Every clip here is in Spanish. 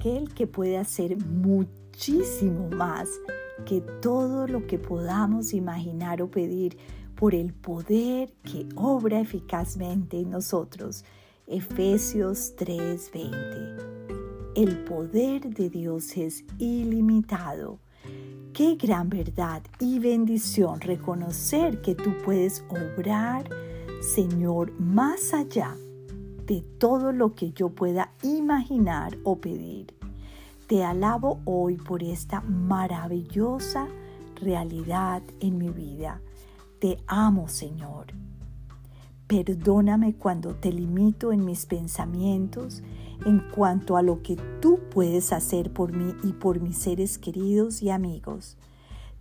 que puede hacer muchísimo más que todo lo que podamos imaginar o pedir por el poder que obra eficazmente en nosotros. Efesios 3:20. El poder de Dios es ilimitado. Qué gran verdad y bendición reconocer que tú puedes obrar, Señor, más allá de todo lo que yo pueda imaginar o pedir. Te alabo hoy por esta maravillosa realidad en mi vida. Te amo, Señor. Perdóname cuando te limito en mis pensamientos en cuanto a lo que tú puedes hacer por mí y por mis seres queridos y amigos.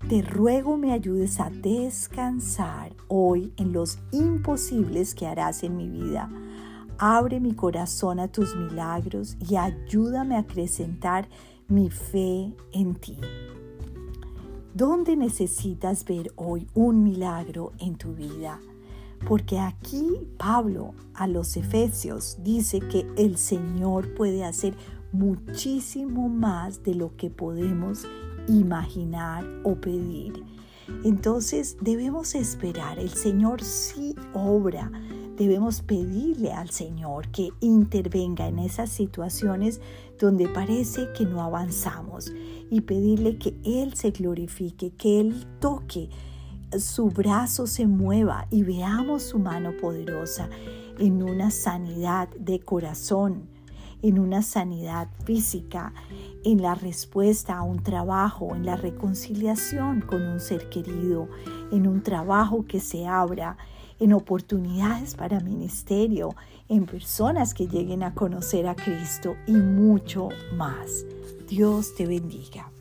Te ruego me ayudes a descansar hoy en los imposibles que harás en mi vida. Abre mi corazón a tus milagros y ayúdame a acrecentar mi fe en ti. ¿Dónde necesitas ver hoy un milagro en tu vida? Porque aquí Pablo a los Efesios dice que el Señor puede hacer muchísimo más de lo que podemos imaginar o pedir. Entonces debemos esperar, el Señor sí obra, debemos pedirle al Señor que intervenga en esas situaciones donde parece que no avanzamos y pedirle que Él se glorifique, que Él toque su brazo se mueva y veamos su mano poderosa en una sanidad de corazón, en una sanidad física, en la respuesta a un trabajo, en la reconciliación con un ser querido, en un trabajo que se abra, en oportunidades para ministerio, en personas que lleguen a conocer a Cristo y mucho más. Dios te bendiga.